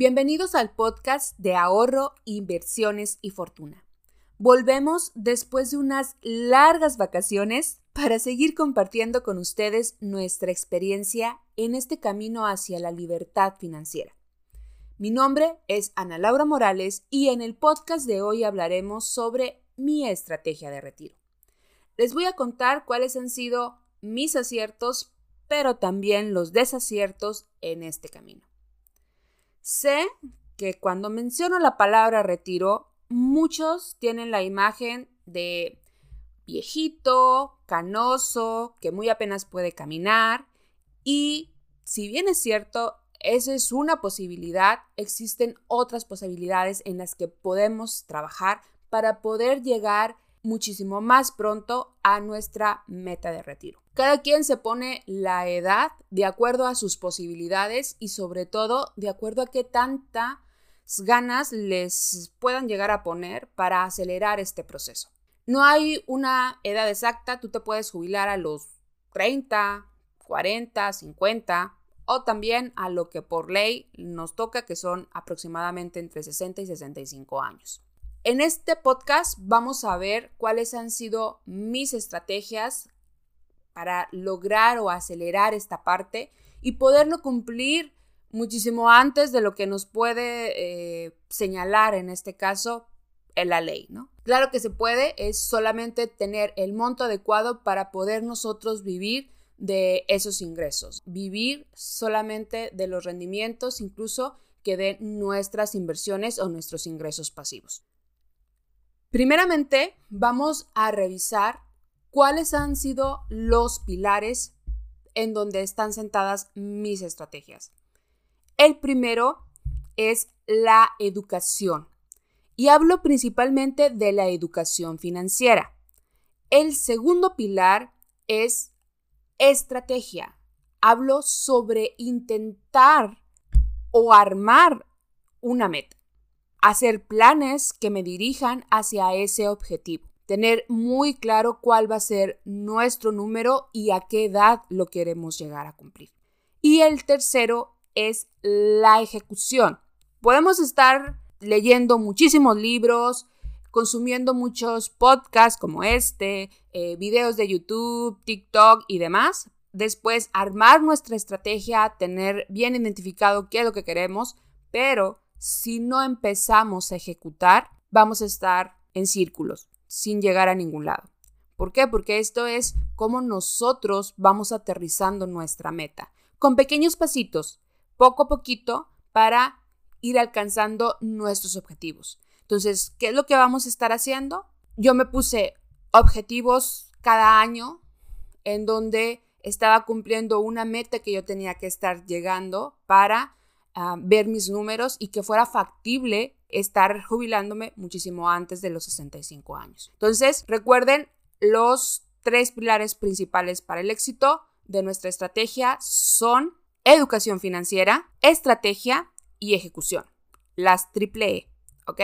Bienvenidos al podcast de ahorro, inversiones y fortuna. Volvemos después de unas largas vacaciones para seguir compartiendo con ustedes nuestra experiencia en este camino hacia la libertad financiera. Mi nombre es Ana Laura Morales y en el podcast de hoy hablaremos sobre mi estrategia de retiro. Les voy a contar cuáles han sido mis aciertos, pero también los desaciertos en este camino. Sé que cuando menciono la palabra retiro, muchos tienen la imagen de viejito, canoso, que muy apenas puede caminar. Y si bien es cierto, esa es una posibilidad, existen otras posibilidades en las que podemos trabajar para poder llegar muchísimo más pronto a nuestra meta de retiro. Cada quien se pone la edad de acuerdo a sus posibilidades y sobre todo de acuerdo a qué tantas ganas les puedan llegar a poner para acelerar este proceso. No hay una edad exacta, tú te puedes jubilar a los 30, 40, 50 o también a lo que por ley nos toca que son aproximadamente entre 60 y 65 años. En este podcast vamos a ver cuáles han sido mis estrategias para lograr o acelerar esta parte y poderlo cumplir muchísimo antes de lo que nos puede eh, señalar en este caso la ley, ¿no? Claro que se puede, es solamente tener el monto adecuado para poder nosotros vivir de esos ingresos, vivir solamente de los rendimientos incluso que den nuestras inversiones o nuestros ingresos pasivos. Primeramente, vamos a revisar cuáles han sido los pilares en donde están sentadas mis estrategias. El primero es la educación. Y hablo principalmente de la educación financiera. El segundo pilar es estrategia. Hablo sobre intentar o armar una meta hacer planes que me dirijan hacia ese objetivo, tener muy claro cuál va a ser nuestro número y a qué edad lo queremos llegar a cumplir. Y el tercero es la ejecución. Podemos estar leyendo muchísimos libros, consumiendo muchos podcasts como este, eh, videos de YouTube, TikTok y demás. Después armar nuestra estrategia, tener bien identificado qué es lo que queremos, pero si no empezamos a ejecutar, vamos a estar en círculos, sin llegar a ningún lado. ¿Por qué? Porque esto es cómo nosotros vamos aterrizando nuestra meta, con pequeños pasitos, poco a poquito, para ir alcanzando nuestros objetivos. Entonces, ¿qué es lo que vamos a estar haciendo? Yo me puse objetivos cada año en donde estaba cumpliendo una meta que yo tenía que estar llegando para ver mis números y que fuera factible estar jubilándome muchísimo antes de los 65 años. Entonces, recuerden los tres pilares principales para el éxito de nuestra estrategia son educación financiera, estrategia y ejecución. Las triple E, ¿ok?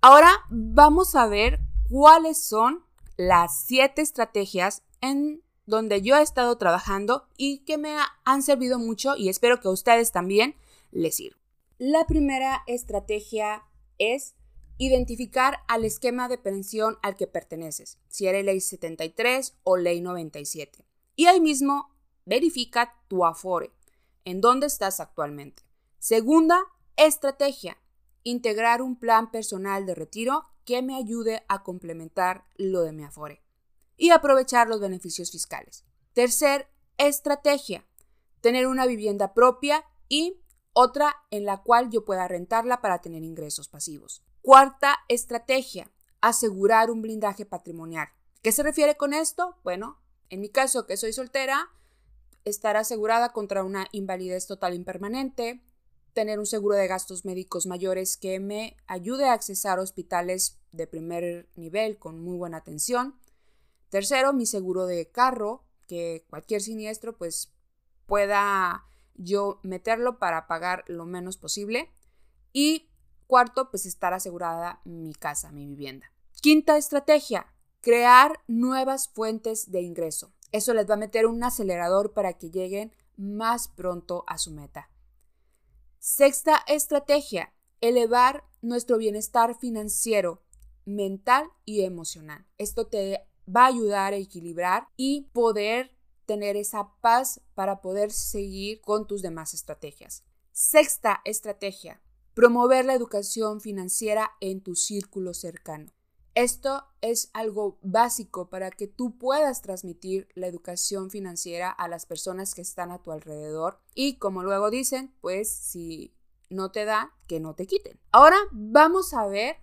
Ahora vamos a ver cuáles son las siete estrategias en donde yo he estado trabajando y que me han servido mucho y espero que a ustedes también les sirvan. La primera estrategia es identificar al esquema de pensión al que perteneces, si eres ley 73 o ley 97. Y ahí mismo verifica tu afore, en dónde estás actualmente. Segunda estrategia, integrar un plan personal de retiro que me ayude a complementar lo de mi afore y aprovechar los beneficios fiscales. Tercer estrategia, tener una vivienda propia y otra en la cual yo pueda rentarla para tener ingresos pasivos. Cuarta estrategia, asegurar un blindaje patrimonial. ¿Qué se refiere con esto? Bueno, en mi caso que soy soltera, estar asegurada contra una invalidez total impermanente, tener un seguro de gastos médicos mayores que me ayude a accesar hospitales de primer nivel con muy buena atención, Tercero, mi seguro de carro, que cualquier siniestro pues pueda yo meterlo para pagar lo menos posible. Y cuarto, pues estar asegurada mi casa, mi vivienda. Quinta estrategia, crear nuevas fuentes de ingreso. Eso les va a meter un acelerador para que lleguen más pronto a su meta. Sexta estrategia, elevar nuestro bienestar financiero, mental y emocional. Esto te va a ayudar a equilibrar y poder tener esa paz para poder seguir con tus demás estrategias. Sexta estrategia, promover la educación financiera en tu círculo cercano. Esto es algo básico para que tú puedas transmitir la educación financiera a las personas que están a tu alrededor y como luego dicen, pues si no te da, que no te quiten. Ahora vamos a ver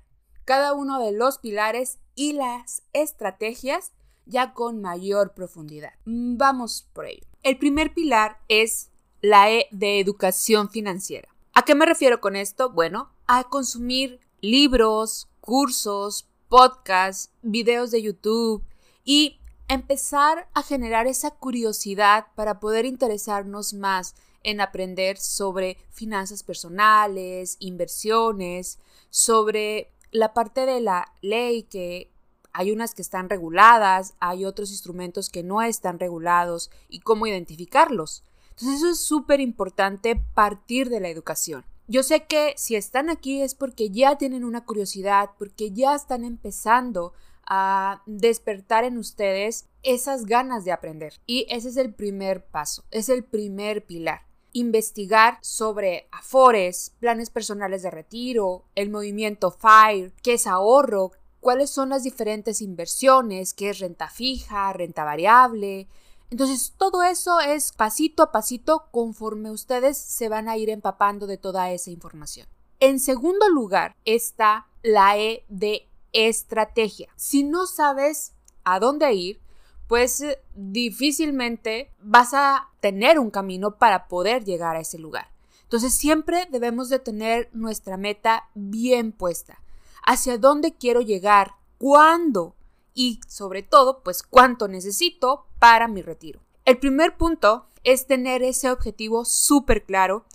cada uno de los pilares y las estrategias ya con mayor profundidad. Vamos por ello. El primer pilar es la E de educación financiera. ¿A qué me refiero con esto? Bueno, a consumir libros, cursos, podcasts, videos de YouTube y empezar a generar esa curiosidad para poder interesarnos más en aprender sobre finanzas personales, inversiones, sobre la parte de la ley que hay unas que están reguladas, hay otros instrumentos que no están regulados y cómo identificarlos. Entonces eso es súper importante partir de la educación. Yo sé que si están aquí es porque ya tienen una curiosidad, porque ya están empezando a despertar en ustedes esas ganas de aprender. Y ese es el primer paso, es el primer pilar. Investigar sobre afores, planes personales de retiro, el movimiento FIRE, qué es ahorro, cuáles son las diferentes inversiones, qué es renta fija, renta variable, entonces, todo eso es pasito a pasito conforme ustedes se van a ir empapando de toda esa información. En segundo lugar está la E de estrategia. Si no sabes a dónde ir, pues eh, difícilmente vas a tener un camino para poder llegar a ese lugar. Entonces siempre debemos de tener nuestra meta bien puesta. ¿Hacia dónde quiero llegar? ¿Cuándo? y sobre todo, pues cuánto necesito para mi retiro. El primer punto es tener ese objetivo súper claro,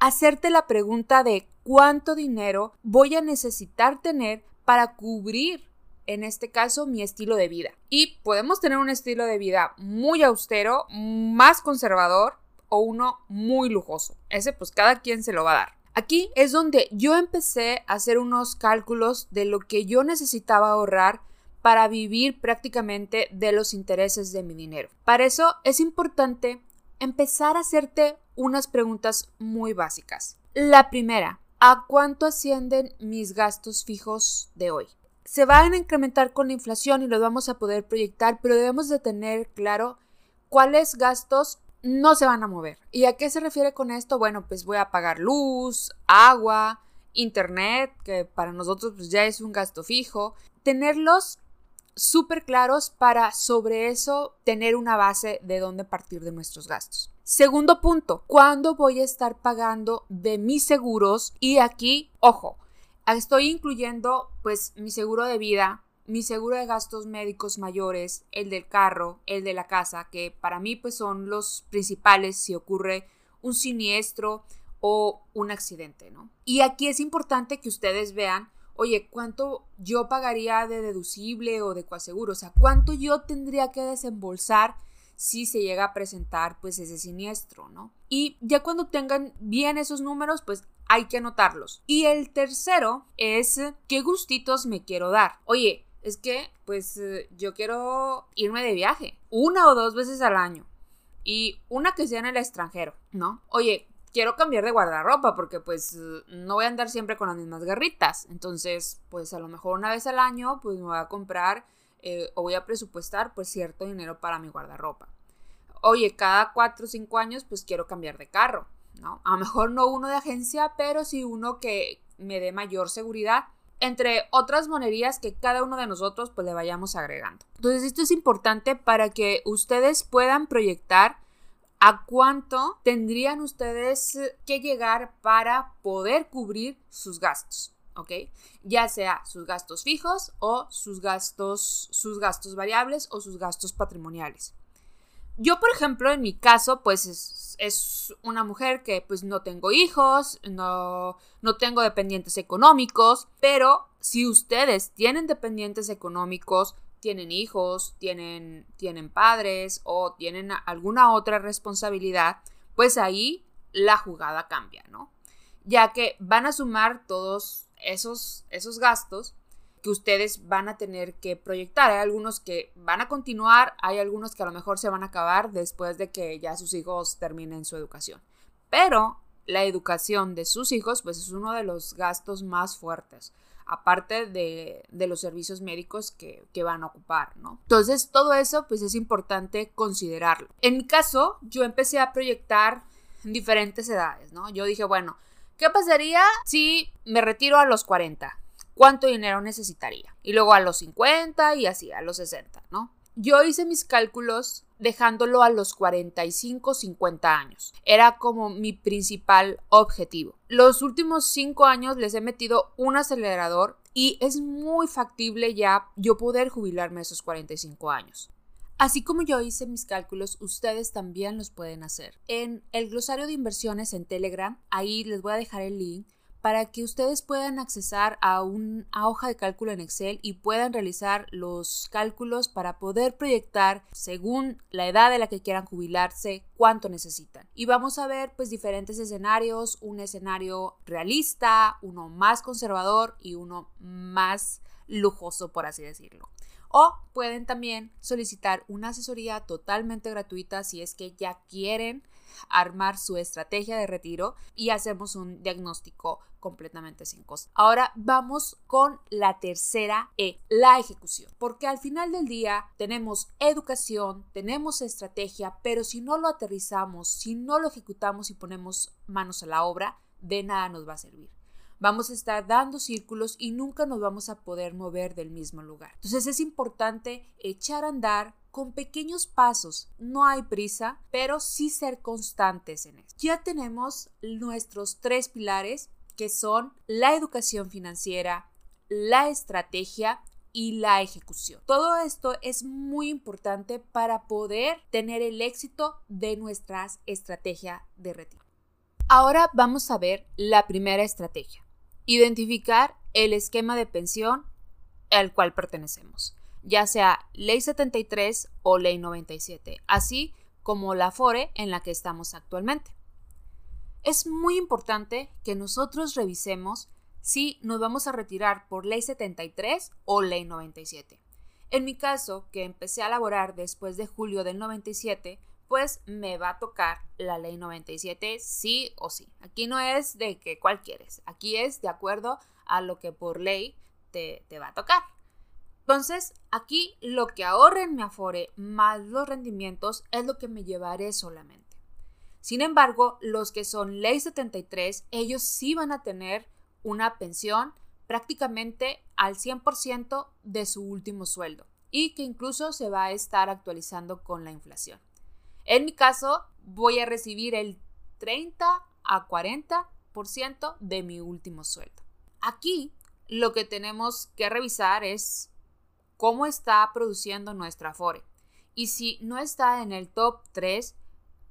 hacerte la pregunta de cuánto dinero voy a necesitar tener para cubrir, en este caso, mi estilo de vida. Y podemos tener un estilo de vida muy austero, más conservador o uno muy lujoso. Ese pues cada quien se lo va a dar. Aquí es donde yo empecé a hacer unos cálculos de lo que yo necesitaba ahorrar para vivir prácticamente de los intereses de mi dinero. Para eso es importante empezar a hacerte unas preguntas muy básicas. La primera, ¿a cuánto ascienden mis gastos fijos de hoy? Se van a incrementar con la inflación y los vamos a poder proyectar, pero debemos de tener claro cuáles gastos no se van a mover. ¿Y a qué se refiere con esto? Bueno, pues voy a pagar luz, agua, internet, que para nosotros pues ya es un gasto fijo. Tenerlos súper claros para sobre eso tener una base de dónde partir de nuestros gastos. Segundo punto, ¿cuándo voy a estar pagando de mis seguros? Y aquí, ojo, estoy incluyendo pues mi seguro de vida, mi seguro de gastos médicos mayores, el del carro, el de la casa, que para mí pues son los principales si ocurre un siniestro o un accidente, ¿no? Y aquí es importante que ustedes vean oye, ¿cuánto yo pagaría de deducible o de coaseguro? O sea, ¿cuánto yo tendría que desembolsar si se llega a presentar pues ese siniestro, ¿no? Y ya cuando tengan bien esos números, pues hay que anotarlos. Y el tercero es qué gustitos me quiero dar. Oye, es que pues yo quiero irme de viaje una o dos veces al año y una que sea en el extranjero, ¿no? Oye, quiero cambiar de guardarropa porque pues no voy a andar siempre con las mismas garritas. Entonces, pues a lo mejor una vez al año pues me voy a comprar eh, o voy a presupuestar pues cierto dinero para mi guardarropa. Oye, cada cuatro o cinco años pues quiero cambiar de carro, ¿no? A lo mejor no uno de agencia, pero sí uno que me dé mayor seguridad entre otras monerías que cada uno de nosotros pues le vayamos agregando. Entonces esto es importante para que ustedes puedan proyectar ¿A cuánto tendrían ustedes que llegar para poder cubrir sus gastos? ¿Ok? Ya sea sus gastos fijos o sus gastos, sus gastos variables o sus gastos patrimoniales. Yo, por ejemplo, en mi caso, pues es, una mujer que pues no tengo hijos, no, no tengo dependientes económicos, pero si ustedes tienen dependientes económicos, tienen hijos, tienen, tienen padres o tienen alguna otra responsabilidad, pues ahí la jugada cambia, ¿no? ya que van a sumar todos esos, esos gastos que ustedes van a tener que proyectar. Hay algunos que van a continuar, hay algunos que a lo mejor se van a acabar después de que ya sus hijos terminen su educación. Pero la educación de sus hijos, pues es uno de los gastos más fuertes, aparte de, los servicios médicos que, que, van a ocupar, ¿no? Entonces, todo eso, pues es importante considerarlo. En mi caso, yo empecé a proyectar diferentes edades, ¿no? Yo dije, bueno, ¿qué pasaría si me retiro a los 40? ¿Cuánto dinero necesitaría? Y luego a los 50 y así, a los 60, ¿no? Yo hice mis cálculos dejándolo a los 45, 50 años. Era como mi principal objetivo. Los últimos 5 años les he metido un acelerador y es muy factible ya yo poder jubilarme a esos 45 años. Así como yo hice mis cálculos, ustedes también los pueden hacer. En el glosario de inversiones en Telegram, ahí les voy a dejar el link para que ustedes puedan accesar a una hoja de cálculo en Excel y puedan realizar los cálculos para poder proyectar según la edad de la que quieran jubilarse cuánto necesitan. Y vamos a ver pues diferentes escenarios, un escenario realista, uno más conservador y uno más lujoso por así decirlo. O pueden también solicitar una asesoría totalmente gratuita si es que ya quieren armar su estrategia de retiro y hacemos un diagnóstico completamente sin costo. Ahora vamos con la tercera E, la ejecución. Porque al final del día tenemos educación, tenemos estrategia, pero si no lo aterrizamos, si no lo ejecutamos y ponemos manos a la obra, de nada nos va a servir vamos a estar dando círculos y nunca nos vamos a poder mover del mismo lugar. Entonces es importante echar a andar con pequeños pasos. No hay prisa, pero sí ser constantes en esto. Ya tenemos nuestros tres pilares que son la educación financiera, la estrategia y la ejecución. Todo esto es muy importante para poder tener el éxito de nuestras estrategias de retiro. Ahora vamos a ver la primera estrategia. Identificar el esquema de pensión al cual pertenecemos, ya sea Ley 73 o Ley 97, así como la FORE en la que estamos actualmente. Es muy importante que nosotros revisemos si nos vamos a retirar por Ley 73 o Ley 97. En mi caso, que empecé a laborar después de julio del 97, pues me va a tocar la ley 97 sí o sí. Aquí no es de que cuál quieres, aquí es de acuerdo a lo que por ley te, te va a tocar. Entonces, aquí lo que ahorre en mi Afore más los rendimientos es lo que me llevaré solamente. Sin embargo, los que son ley 73, ellos sí van a tener una pensión prácticamente al 100% de su último sueldo y que incluso se va a estar actualizando con la inflación. En mi caso, voy a recibir el 30 a 40% de mi último sueldo. Aquí lo que tenemos que revisar es cómo está produciendo nuestra Afore. Y si no está en el top 3,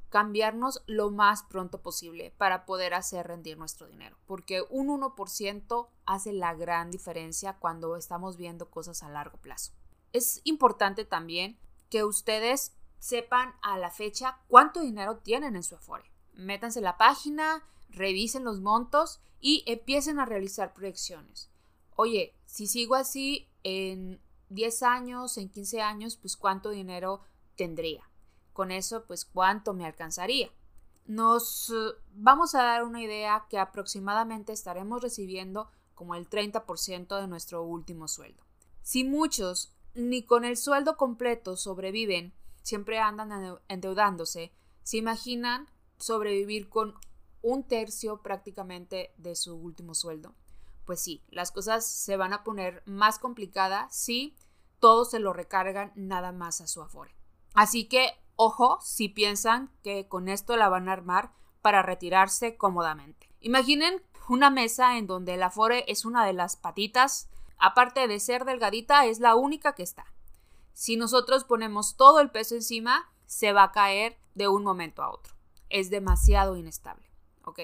cambiarnos lo más pronto posible para poder hacer rendir nuestro dinero. Porque un 1% hace la gran diferencia cuando estamos viendo cosas a largo plazo. Es importante también que ustedes sepan a la fecha cuánto dinero tienen en su Afore. Métanse en la página, revisen los montos y empiecen a realizar proyecciones. Oye, si sigo así en 10 años, en 15 años, pues cuánto dinero tendría. Con eso, pues cuánto me alcanzaría. Nos vamos a dar una idea que aproximadamente estaremos recibiendo como el 30% de nuestro último sueldo. Si muchos ni con el sueldo completo sobreviven, siempre andan endeudándose, se imaginan sobrevivir con un tercio prácticamente de su último sueldo. Pues sí, las cosas se van a poner más complicadas si todos se lo recargan nada más a su afore. Así que, ojo, si piensan que con esto la van a armar para retirarse cómodamente. Imaginen una mesa en donde el afore es una de las patitas, aparte de ser delgadita, es la única que está. Si nosotros ponemos todo el peso encima, se va a caer de un momento a otro. Es demasiado inestable, ¿ok?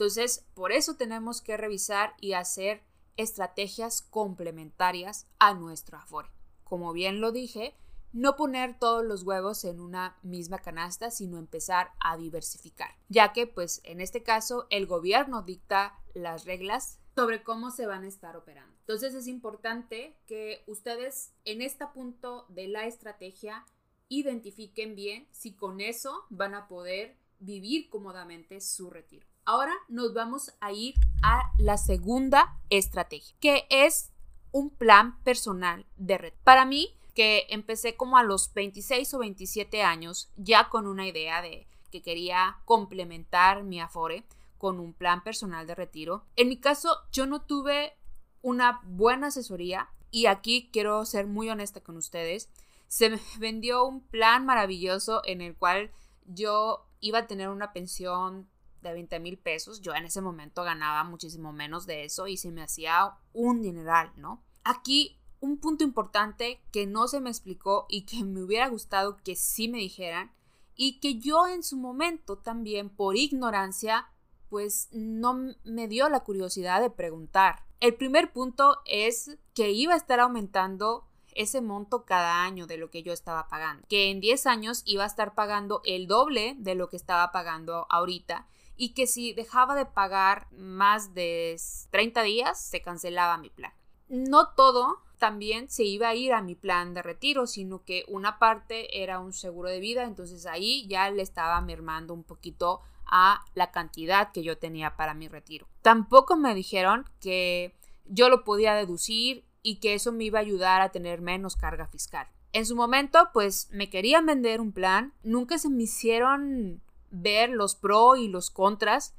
Entonces, por eso tenemos que revisar y hacer estrategias complementarias a nuestro Afore. Como bien lo dije, no poner todos los huevos en una misma canasta, sino empezar a diversificar, ya que pues en este caso el gobierno dicta las reglas sobre cómo se van a estar operando. Entonces es importante que ustedes en este punto de la estrategia identifiquen bien si con eso van a poder vivir cómodamente su retiro. Ahora nos vamos a ir a la segunda estrategia, que es un plan personal de retiro. Para mí, que empecé como a los 26 o 27 años, ya con una idea de que quería complementar mi Afore con un plan personal de retiro. En mi caso, yo no tuve una buena asesoría y aquí quiero ser muy honesta con ustedes. Se me vendió un plan maravilloso en el cual yo iba a tener una pensión de 20 mil pesos. Yo en ese momento ganaba muchísimo menos de eso y se me hacía un dineral, ¿no? Aquí un punto importante que no se me explicó y que me hubiera gustado que sí me dijeran y que yo en su momento también por ignorancia pues no me dio la curiosidad de preguntar. El primer punto es que iba a estar aumentando ese monto cada año de lo que yo estaba pagando, que en 10 años iba a estar pagando el doble de lo que estaba pagando ahorita y que si dejaba de pagar más de 30 días se cancelaba mi plan. No todo también se iba a ir a mi plan de retiro, sino que una parte era un seguro de vida, entonces ahí ya le estaba mermando un poquito a la cantidad que yo tenía para mi retiro. Tampoco me dijeron que yo lo podía deducir y que eso me iba a ayudar a tener menos carga fiscal. En su momento, pues me querían vender un plan, nunca se me hicieron ver los pros y los contras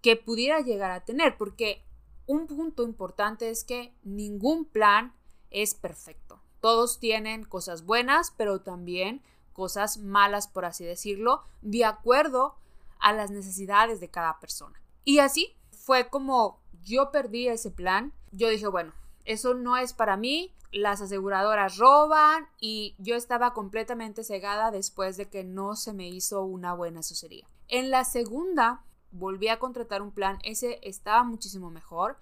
que pudiera llegar a tener, porque un punto importante es que ningún plan es perfecto. Todos tienen cosas buenas, pero también cosas malas, por así decirlo, de acuerdo a las necesidades de cada persona. Y así fue como yo perdí ese plan. Yo dije, bueno, eso no es para mí, las aseguradoras roban y yo estaba completamente cegada después de que no se me hizo una buena asesoría. En la segunda volví a contratar un plan, ese estaba muchísimo mejor.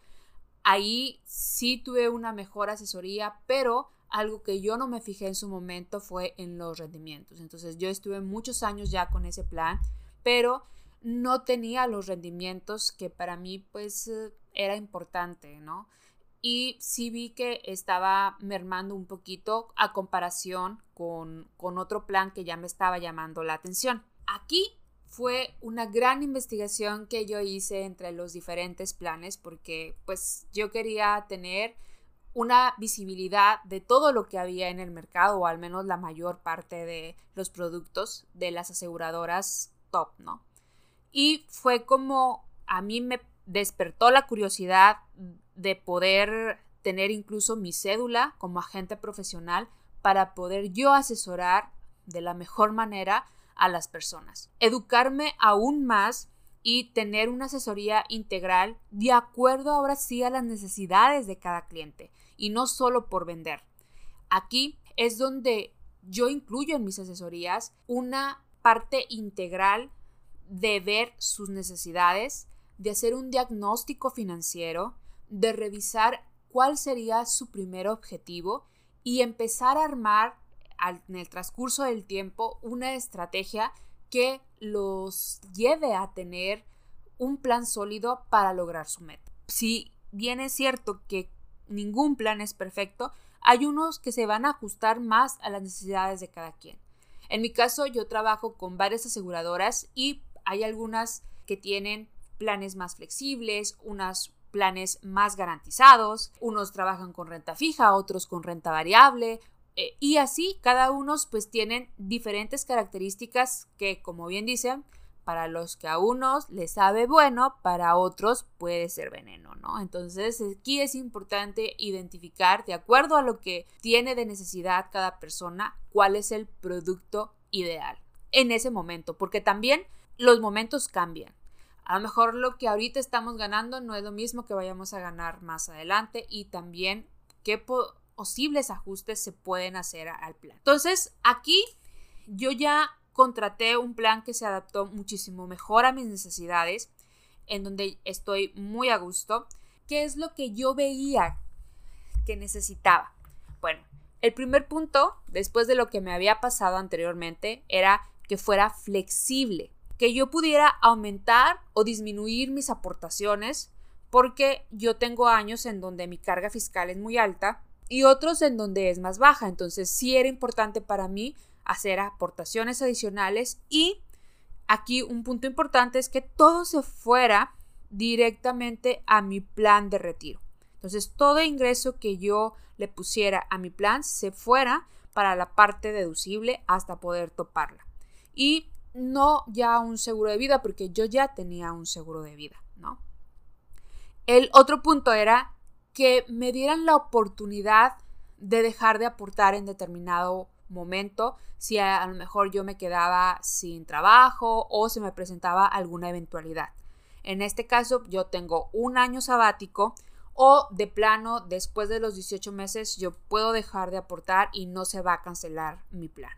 Ahí sí tuve una mejor asesoría, pero algo que yo no me fijé en su momento fue en los rendimientos. Entonces yo estuve muchos años ya con ese plan pero no tenía los rendimientos que para mí pues eh, era importante, ¿no? Y sí vi que estaba mermando un poquito a comparación con, con otro plan que ya me estaba llamando la atención. Aquí fue una gran investigación que yo hice entre los diferentes planes porque pues yo quería tener una visibilidad de todo lo que había en el mercado o al menos la mayor parte de los productos de las aseguradoras top, ¿no? Y fue como a mí me despertó la curiosidad de poder tener incluso mi cédula como agente profesional para poder yo asesorar de la mejor manera a las personas. Educarme aún más y tener una asesoría integral de acuerdo ahora sí a las necesidades de cada cliente y no solo por vender. Aquí es donde yo incluyo en mis asesorías una parte integral de ver sus necesidades, de hacer un diagnóstico financiero, de revisar cuál sería su primer objetivo y empezar a armar en el transcurso del tiempo una estrategia que los lleve a tener un plan sólido para lograr su meta. Si bien es cierto que ningún plan es perfecto, hay unos que se van a ajustar más a las necesidades de cada quien. En mi caso, yo trabajo con varias aseguradoras y hay algunas que tienen planes más flexibles, unas planes más garantizados, unos trabajan con renta fija, otros con renta variable, eh, y así cada uno pues tienen diferentes características que, como bien dicen, para los que a unos les sabe bueno, para otros puede ser veneno, ¿no? Entonces aquí es importante identificar, de acuerdo a lo que tiene de necesidad cada persona, cuál es el producto ideal en ese momento, porque también los momentos cambian. A lo mejor lo que ahorita estamos ganando no es lo mismo que vayamos a ganar más adelante y también qué posibles ajustes se pueden hacer al plan. Entonces, aquí yo ya contraté un plan que se adaptó muchísimo mejor a mis necesidades, en donde estoy muy a gusto. ¿Qué es lo que yo veía que necesitaba? Bueno, El primer punto, después de lo que me había pasado anteriormente, era que fuera flexible, que yo pudiera aumentar o disminuir mis aportaciones porque yo tengo años en donde mi carga fiscal es muy alta y otros en donde es más baja. Entonces sí era importante para mí hacer aportaciones adicionales y aquí un punto importante es que todo se fuera directamente a mi plan de retiro. Entonces todo ingreso que yo le pusiera a mi plan se fuera para la parte deducible hasta poder toparla. Y no ya un seguro de vida porque yo ya tenía un seguro de vida, ¿no? El otro punto era que me dieran la oportunidad de dejar de aportar en determinado momento si a, lo mejor yo me quedaba sin trabajo o se me presentaba alguna eventualidad. En este caso yo tengo un año sabático o de plano después de los 18 meses yo puedo dejar de aportar y no se va a cancelar mi plan.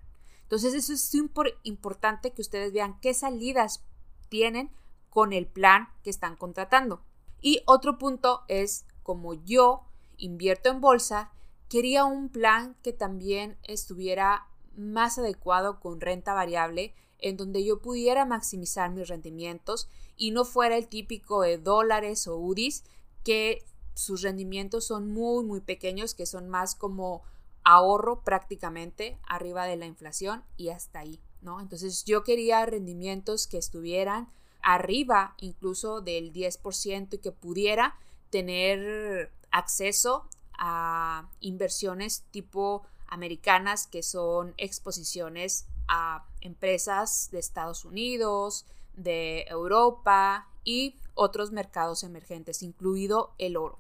Entonces eso es importante que ustedes vean qué salidas tienen con el plan que están contratando. Y otro punto es, como yo invierto en bolsa, quería un plan que también estuviera más adecuado con renta variable, en donde yo pudiera maximizar mis rendimientos y no fuera el típico de dólares o UDIs, que sus rendimientos son muy, muy pequeños, que son más como ahorro prácticamente arriba de la inflación y hasta ahí, ¿no? Entonces yo quería rendimientos que estuvieran arriba incluso del 10% y que pudiera tener acceso a inversiones tipo americanas que son exposiciones a empresas de Estados Unidos, de Europa y otros mercados emergentes, incluido el oro.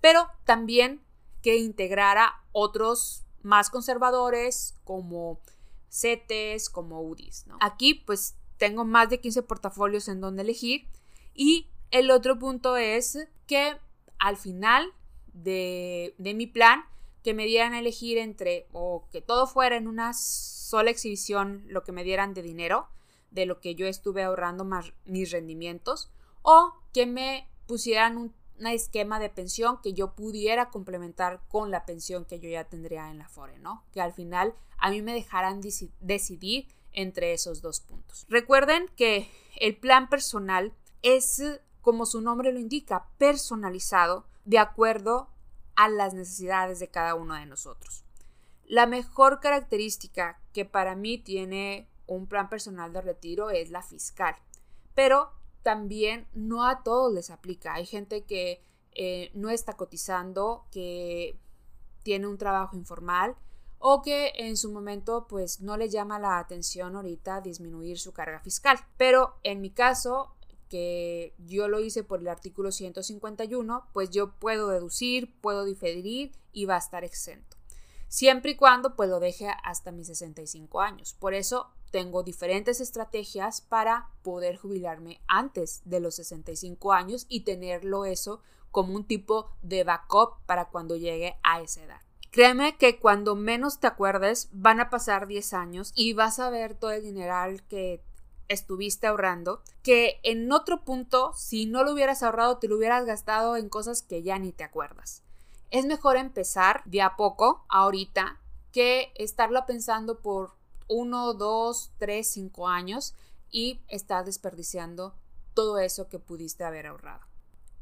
Pero también que integrara otros más conservadores como CETES, como UDIs. Aquí pues tengo más de 15 portafolios en donde elegir. Y el otro punto es que al final de, mi plan, que me dieran a elegir entre o que todo fuera en una sola exhibición lo que me dieran de dinero, de lo que yo estuve ahorrando mis rendimientos, o que me pusieran un, esquema de pensión que yo pudiera complementar con la pensión que yo ya tendría en la FORE, ¿no? Que al final a mí me dejaran decidir entre esos dos puntos. Recuerden que el plan personal es, como su nombre lo indica, personalizado de acuerdo a las necesidades de cada uno de nosotros. La mejor característica que para mí tiene un plan personal de retiro es la fiscal, pero también no a todos les aplica. Hay gente que eh, no está cotizando, que tiene un trabajo informal o que en su momento pues no le llama la atención ahorita disminuir su carga fiscal. Pero en mi caso, que yo lo hice por el artículo 151, pues yo puedo deducir, puedo diferir y va a estar exento. Siempre y cuando pues lo deje hasta mis 65 años. Por eso tengo diferentes estrategias para poder jubilarme antes de los 65 años y tenerlo eso como un tipo de backup para cuando llegue a esa edad. Créeme que cuando menos te acuerdes van a pasar 10 años y vas a ver todo el dineral que estuviste ahorrando, que en otro punto, si no lo hubieras ahorrado, te lo hubieras gastado en cosas que ya ni te acuerdas. Es mejor empezar de a poco, ahorita, que estarlo pensando por 1, 2, 3, 5 años y estar desperdiciando todo eso que pudiste haber ahorrado.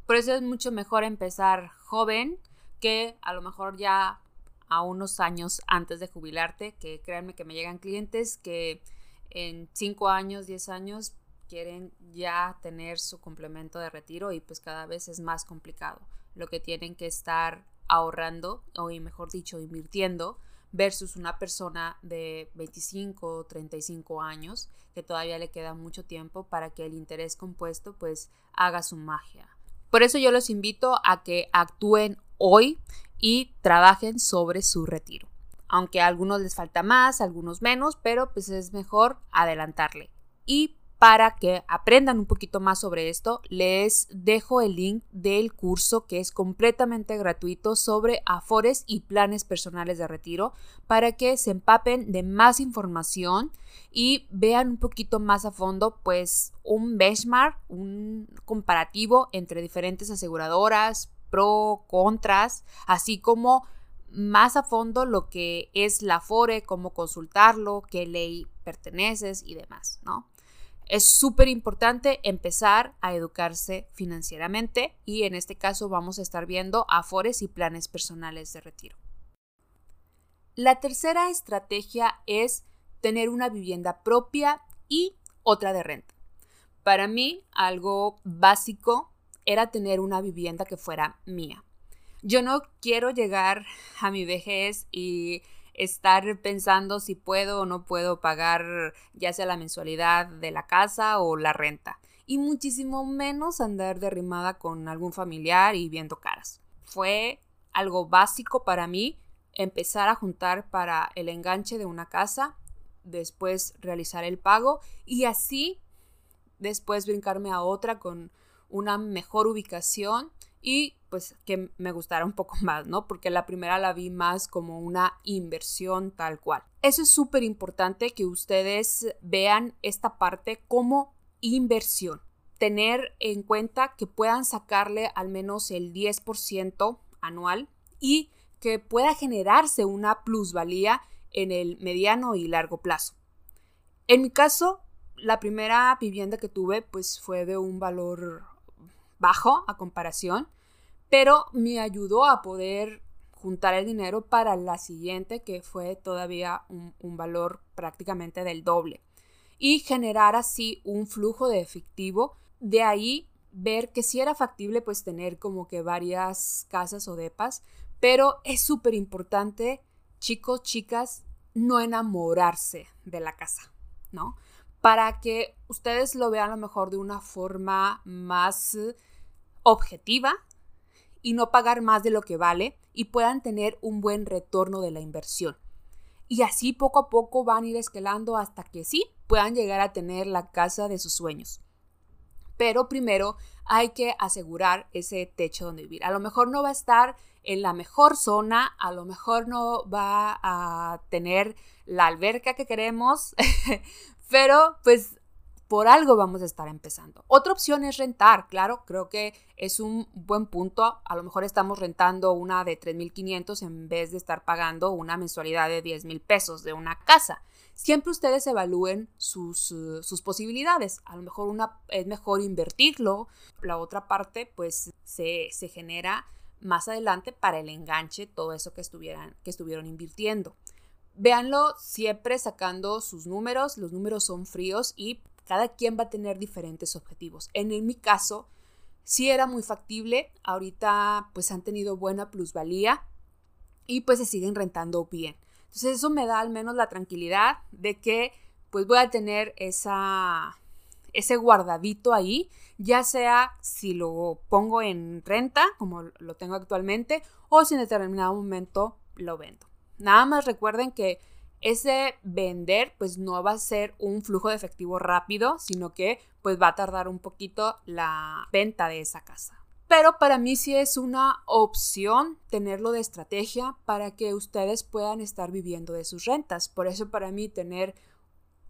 Por eso es mucho mejor empezar joven que a lo mejor ya a unos años antes de jubilarte, que créanme que me llegan clientes que en 5 años, 10 años quieren ya tener su complemento de retiro y pues cada vez es más complicado lo que tienen que estar ahorrando o mejor dicho invirtiendo versus una persona de 25 o 35 años que todavía le queda mucho tiempo para que el interés compuesto pues haga su magia. Por eso yo los invito a que actúen hoy y trabajen sobre su retiro. Aunque a algunos les falta más, a algunos menos, pero pues es mejor adelantarle. Y para que aprendan un poquito más sobre esto, les dejo el link del curso que es completamente gratuito sobre afores y planes personales de retiro para que se empapen de más información y vean un poquito más a fondo pues un benchmark, un comparativo entre diferentes aseguradoras, pro, contras, así como más a fondo lo que es la FORE, cómo consultarlo, qué ley perteneces y demás, ¿no? Es súper importante empezar a educarse financieramente y en este caso vamos a estar viendo afores y planes personales de retiro. La tercera estrategia es tener una vivienda propia y otra de renta. Para mí, algo básico era tener una vivienda que fuera mía. Yo no quiero llegar a mi vejez y estar pensando si puedo o no puedo pagar ya sea la mensualidad de la casa o la renta. Y muchísimo menos andar derrimada con algún familiar y viendo caras. Fue algo básico para mí empezar a juntar para el enganche de una casa, después realizar el pago y así después brincarme a otra con una mejor ubicación y pues que me gustara un poco más, ¿no? Porque la primera la vi más como una inversión tal cual. Eso es súper importante que ustedes vean esta parte como inversión. Tener en cuenta que puedan sacarle al menos el 10% anual y que pueda generarse una plusvalía en el mediano y largo plazo. En mi caso, la primera vivienda que tuve pues fue de un valor bajo a comparación, pero me ayudó a poder juntar el dinero para la siguiente que fue todavía un, valor prácticamente del doble y generar así un flujo de efectivo. De ahí ver que si era factible pues tener como que varias casas o depas, pero es súper importante, chicos, chicas, no enamorarse de la casa, ¿no? Para que ustedes lo vean a lo mejor de una forma más objetiva y no pagar más de lo que vale y puedan tener un buen retorno de la inversión. Y así poco a poco van a ir escalando hasta que sí puedan llegar a tener la casa de sus sueños. Pero primero hay que asegurar ese techo donde vivir. A lo mejor no va a estar en la mejor zona, a lo mejor no va a tener la alberca que queremos, pero pues por algo vamos a estar empezando. Otra opción es rentar, claro, creo que es un buen punto. A lo mejor estamos rentando una de 3.500 en vez de estar pagando una mensualidad de 10.000 pesos de una casa. Siempre ustedes evalúen sus, sus, posibilidades. A lo mejor una, es mejor invertirlo. La otra parte, pues, se, se genera más adelante para el enganche, todo eso que, estuvieran, que estuvieron invirtiendo. Véanlo siempre sacando sus números, los números son fríos y cada quien va a tener diferentes objetivos. En, mi caso, sí era muy factible, ahorita pues han tenido buena plusvalía y pues se siguen rentando bien. Entonces eso me da al menos la tranquilidad de que pues voy a tener esa, ese guardadito ahí, ya sea si lo pongo en renta, como lo tengo actualmente, o si en determinado momento lo vendo. Nada más recuerden que ese vender pues no va a ser un flujo de efectivo rápido, sino que pues va a tardar un poquito la venta de esa casa. Pero para mí sí es una opción tenerlo de estrategia para que ustedes puedan estar viviendo de sus rentas. Por eso para mí tener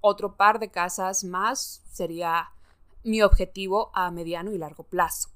otro par de casas más sería mi objetivo a mediano y largo plazo.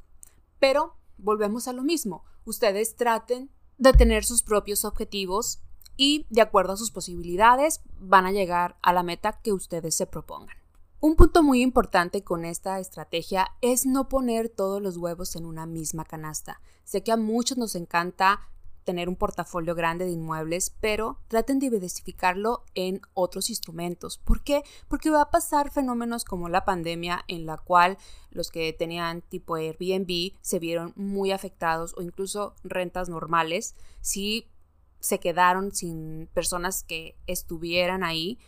Pero volvemos a lo mismo. Ustedes traten de tener sus propios objetivos y de acuerdo a sus posibilidades van a llegar a la meta que ustedes se propongan. Un punto muy importante con esta estrategia es no poner todos los huevos en una misma canasta. Sé que a muchos nos encanta tener un portafolio grande de inmuebles, pero traten de diversificarlo en otros instrumentos. ¿Por qué? Porque va a pasar fenómenos como la pandemia en la cual los que tenían tipo Airbnb se vieron muy afectados o incluso rentas normales si se quedaron sin personas que estuvieran ahí.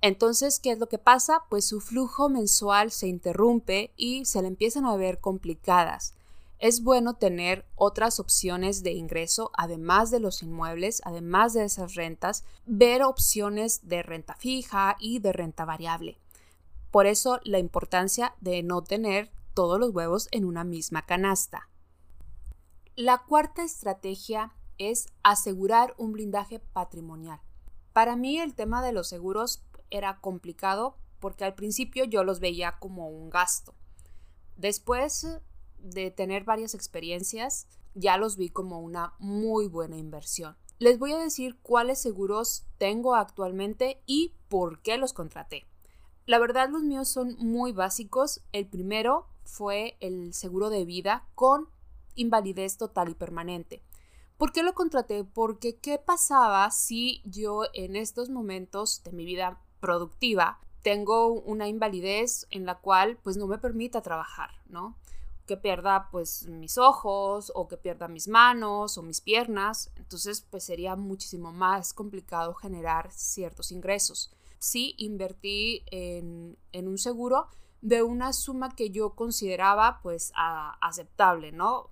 Entonces, ¿qué es lo que pasa? Pues su flujo mensual se interrumpe y se le empiezan a ver complicadas. Es bueno tener otras opciones de ingreso, además de los inmuebles, además de esas rentas, ver opciones de renta fija y de renta variable. Por eso la importancia de no tener todos los huevos en una misma canasta. La cuarta estrategia es asegurar un blindaje patrimonial. Para mí el tema de los seguros era complicado porque al principio yo los veía como un gasto. Después de tener varias experiencias, ya los vi como una muy buena inversión. Les voy a decir cuáles seguros tengo actualmente y por qué los contraté. La verdad los míos son muy básicos. El primero fue el seguro de vida con invalidez total y permanente. ¿Por qué lo contraté? Porque ¿qué pasaba si yo en estos momentos de mi vida productiva tengo una invalidez en la cual pues no me permita trabajar, ¿no? Que pierda pues mis ojos o que pierda mis manos o mis piernas, entonces pues sería muchísimo más complicado generar ciertos ingresos. Sí invertí en, un seguro de una suma que yo consideraba pues aceptable, ¿no?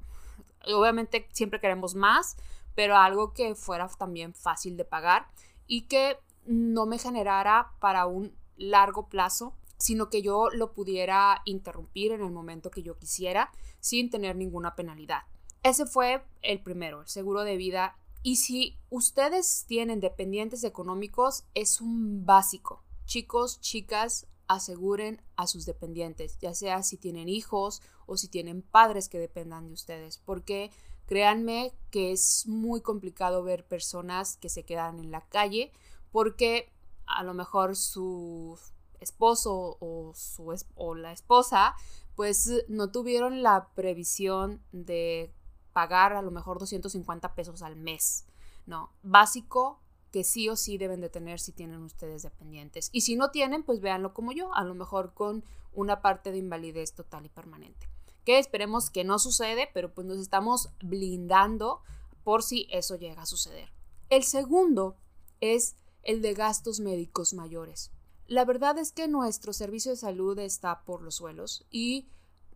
Obviamente siempre queremos más, pero algo que fuera también fácil de pagar y que no me generara para un largo plazo, sino que yo lo pudiera interrumpir en el momento que yo quisiera sin tener ninguna penalidad. Ese fue el primero, el seguro de vida. Y si ustedes tienen dependientes económicos, es un básico. Chicos, chicas, aseguren a sus dependientes, ya sea si tienen hijos o si tienen padres que dependan de ustedes, porque créanme que es muy complicado ver personas que se quedan en la calle porque a lo mejor su esposo o, su, o la esposa pues no tuvieron la previsión de pagar a lo mejor 250 pesos al mes, ¿no? Básico que sí o sí deben de tener si tienen ustedes dependientes. Y si no tienen, pues véanlo como yo, a lo mejor con una parte de invalidez total y permanente. Que esperemos que no sucede, pero pues nos estamos blindando por si eso llega a suceder. El segundo es el de gastos médicos mayores. La verdad es que nuestro servicio de salud está por los suelos y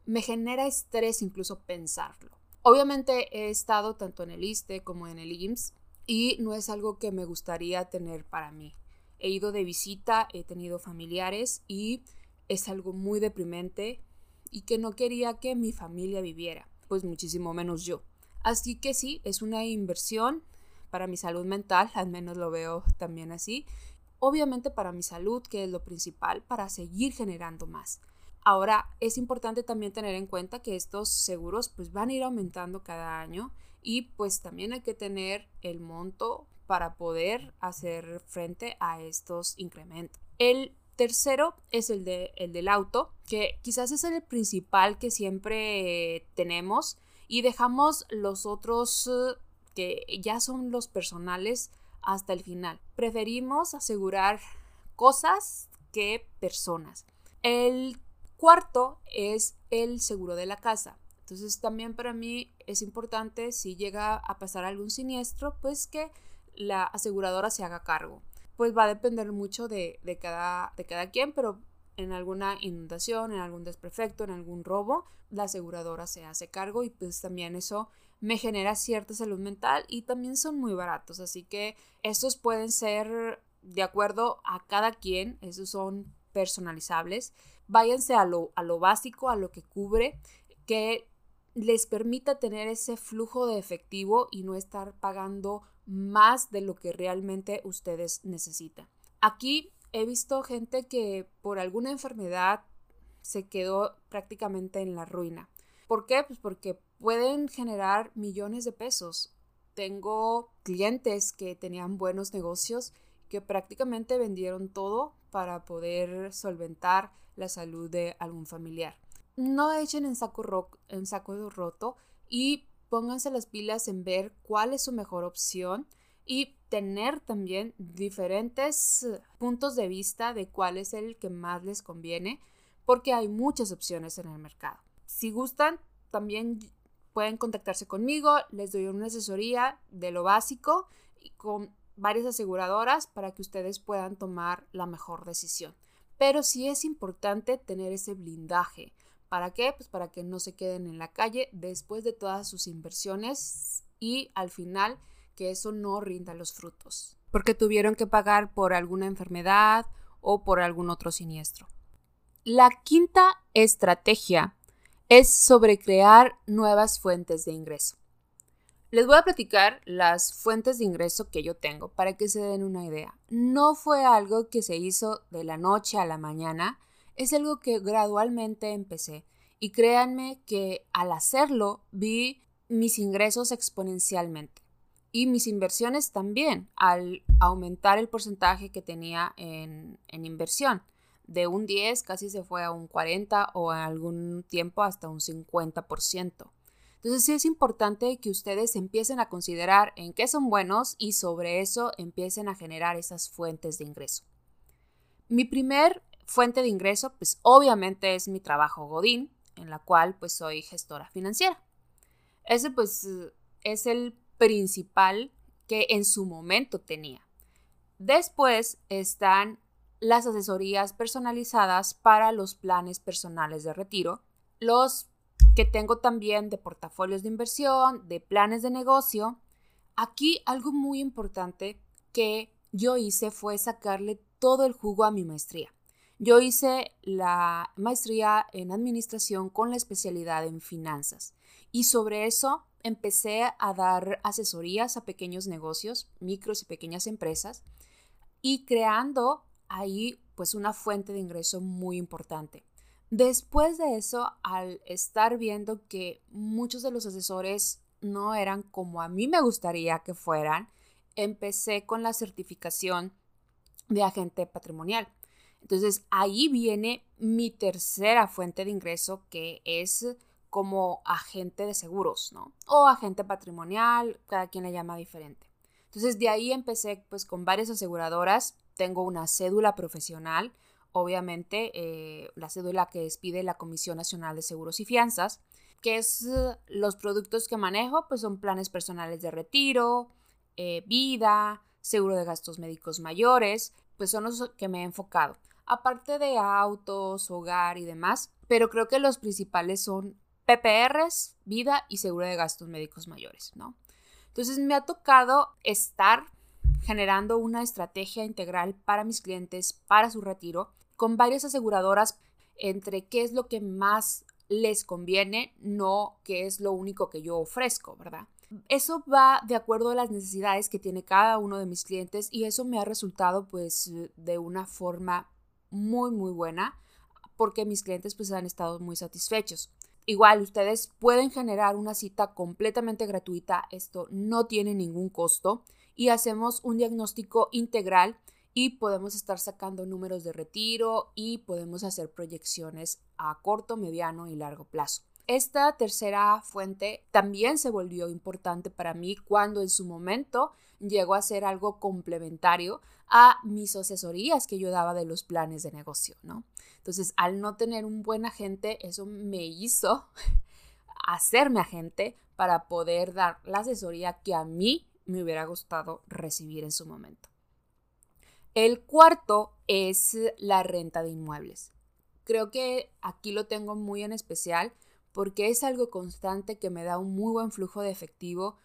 me genera estrés incluso pensarlo. Obviamente he estado tanto en el ISTE como en el IMSS y no es algo que me gustaría tener para mí. He ido de visita, he tenido familiares y es algo muy deprimente y que no quería que mi familia viviera, pues muchísimo menos yo. Así que sí, es una inversión para mi salud mental, al menos lo veo también así. Obviamente para mi salud, que es lo principal, para seguir generando más. Ahora, es importante también tener en cuenta que estos seguros pues van a ir aumentando cada año y pues también hay que tener el monto para poder hacer frente a estos incrementos. El tercero es el, de, el del auto, que quizás es el principal que siempre tenemos y dejamos los otros eh, que ya son los personales hasta el final. Preferimos asegurar cosas que personas. El cuarto es el seguro de la casa. Entonces también para mí es importante si llega a pasar algún siniestro, pues que la aseguradora se haga cargo. Pues va a depender mucho de, cada, de cada quien, pero en alguna inundación, en algún desperfecto, en algún robo, la aseguradora se hace cargo y pues también eso me genera cierta salud mental y también son muy baratos. Así que estos pueden ser de acuerdo a cada quien, esos son personalizables. Váyanse a lo, a lo básico, a lo que cubre, que les permita tener ese flujo de efectivo y no estar pagando más de lo que realmente ustedes necesitan. Aquí he visto gente que por alguna enfermedad se quedó prácticamente en la ruina. ¿Por qué? Pues porque pueden generar millones de pesos. Tengo clientes que tenían buenos negocios que prácticamente vendieron todo para poder solventar la salud de algún familiar. No echen en saco, en saco roto y pónganse las pilas en ver cuál es su mejor opción y tener también diferentes puntos de vista de cuál es el que más les conviene porque hay muchas opciones en el mercado. Si gustan, también pueden contactarse conmigo, les doy una asesoría de lo básico y con varias aseguradoras para que ustedes puedan tomar la mejor decisión. Pero sí es importante tener ese blindaje. ¿Para qué? Pues para que no se queden en la calle después de todas sus inversiones y al final que eso no rinda los frutos. Porque tuvieron que pagar por alguna enfermedad o por algún otro siniestro. La quinta estrategia es sobre crear nuevas fuentes de ingreso. Les voy a platicar las fuentes de ingreso que yo tengo para que se den una idea. No fue algo que se hizo de la noche a la mañana, es algo que gradualmente empecé. Y créanme que al hacerlo vi mis ingresos exponencialmente. y mis inversiones también al aumentar el porcentaje que tenía en, en, inversión. De un 10 casi se fue a un 40 o en algún tiempo hasta un 50%. Entonces sí es importante que ustedes empiecen a considerar en qué son buenos y sobre eso empiecen a generar esas fuentes de ingreso. Mi primer fuente de ingreso, pues obviamente es mi trabajo Godín, en la cual pues soy gestora financiera. Ese pues es el principal que en su momento tenía. Después están las asesorías personalizadas para los planes personales de retiro, los que tengo también de portafolios de inversión, de planes de negocio. Aquí algo muy importante que yo hice fue sacarle todo el jugo a mi maestría. Yo hice la maestría en administración con la especialidad en finanzas y sobre eso empecé a dar asesorías a pequeños negocios, micros y pequeñas empresas y creando ahí pues una fuente de ingreso muy importante. Después de eso, al estar viendo que muchos de los asesores no eran como a mí me gustaría que fueran, empecé con la certificación de agente patrimonial. Entonces ahí viene mi tercera fuente de ingreso que es como agente de seguros, ¿no? O agente patrimonial, cada quien le llama diferente. Entonces de ahí empecé pues con varias aseguradoras, tengo una cédula profesional, obviamente eh, la cédula que expide la Comisión Nacional de Seguros y Fianzas, que es eh, los productos que manejo, pues son planes personales de retiro, eh, vida, seguro de gastos médicos mayores, pues son los que me he enfocado. Aparte de autos, hogar y demás, pero creo que los principales son PPRs, vida y seguro de gastos médicos mayores, ¿no? Entonces me ha tocado estar generando una estrategia integral para mis clientes, para su retiro, con varias aseguradoras entre qué es lo que más les conviene, no qué es lo único que yo ofrezco, ¿verdad? Eso va de acuerdo a las necesidades que tiene cada uno de mis clientes y eso me ha resultado pues de una forma muy muy buena porque mis clientes pues han estado muy satisfechos. Igual ustedes pueden generar una cita completamente gratuita, esto no tiene ningún costo y hacemos un diagnóstico integral y podemos estar sacando números de retiro y podemos hacer proyecciones a corto, mediano y largo plazo. Esta tercera fuente también se volvió importante para mí cuando en su momento llegó a ser algo complementario a mis asesorías que yo daba de los planes de negocio, ¿no? Entonces, al no tener un buen agente, eso me hizo hacerme agente para poder dar la asesoría que a mí me hubiera gustado recibir en su momento. El cuarto es la renta de inmuebles. Creo que aquí lo tengo muy en especial porque es algo constante que me da un muy buen flujo de efectivo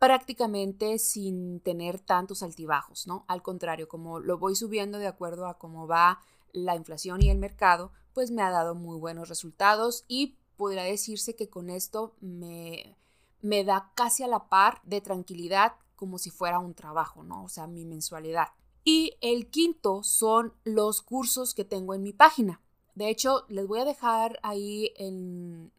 prácticamente sin tener tantos altibajos, ¿no? Al contrario, como lo voy subiendo de acuerdo a cómo va la inflación y el mercado, pues me ha dado muy buenos resultados y podría decirse que con esto me, me da casi a la par de tranquilidad como si fuera un trabajo, ¿no? O sea, mi mensualidad. Y el quinto son los cursos que tengo en mi página. De hecho, les voy a dejar ahí en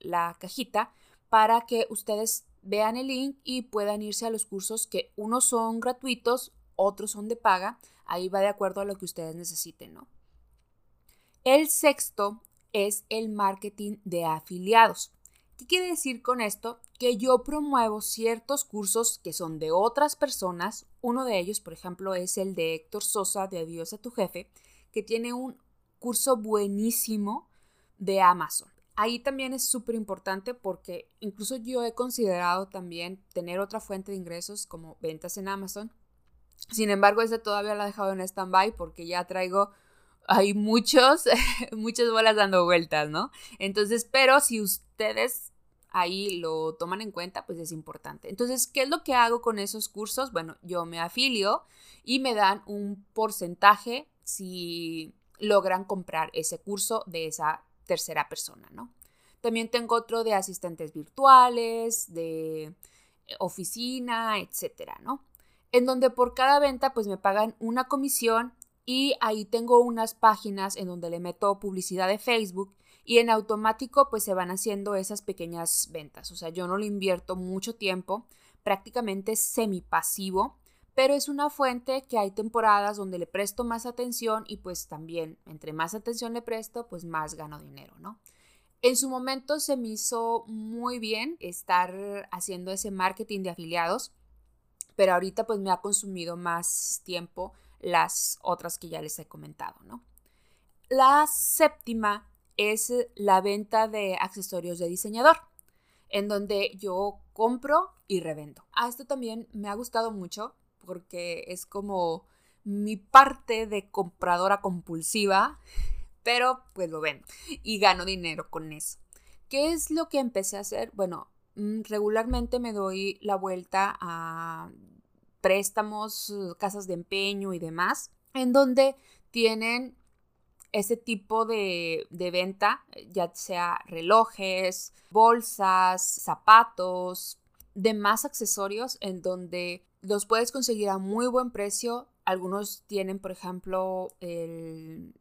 la cajita para que ustedes vean el link y puedan irse a los cursos que unos son gratuitos, otros son de paga. Ahí va de acuerdo a lo que ustedes necesiten, ¿no? El sexto es el marketing de afiliados. ¿Qué quiere decir con esto? Que yo promuevo ciertos cursos que son de otras personas. Uno de ellos, por ejemplo, es el de Héctor Sosa de Adiós a tu jefe, que tiene un curso buenísimo de Amazon. Ahí también es súper importante porque incluso yo he considerado también tener otra fuente de ingresos como ventas en Amazon. Sin embargo, ese todavía lo he dejado en stand-by porque ya traigo hay muchos, muchas bolas dando vueltas, ¿no? Entonces, pero si ustedes ahí lo toman en cuenta, pues es importante. Entonces, ¿qué es lo que hago con esos cursos? Bueno, yo me afilio y me dan un porcentaje si logran comprar ese curso de esa tercera persona, ¿no? También tengo otro de asistentes virtuales, de oficina, etcétera, ¿no? En donde por cada venta, pues me pagan una comisión y ahí tengo unas páginas en donde le meto publicidad de Facebook y en automático pues se van haciendo esas pequeñas ventas. O sea, yo no le invierto mucho tiempo prácticamente semipasivo, pero es una fuente que hay temporadas donde le presto más atención y pues también entre más atención le presto, pues más gano dinero, ¿no? En su momento se me hizo muy bien estar haciendo ese marketing de afiliados, pero ahorita pues me ha consumido más tiempo las otras que ya les he comentado, ¿no? La séptima es la venta de accesorios de diseñador, en donde yo compro y revendo. A esto también me ha gustado mucho porque es como mi parte de compradora compulsiva pero pues lo vendo y gano dinero con eso. ¿Qué es lo que empecé a hacer? Bueno, mm, regularmente me doy la vuelta a préstamos, casas de empeño y demás, en donde tienen ese tipo de, de, venta, ya sea relojes, bolsas, zapatos, demás accesorios en donde los puedes conseguir a muy buen precio. Algunos tienen, por ejemplo, el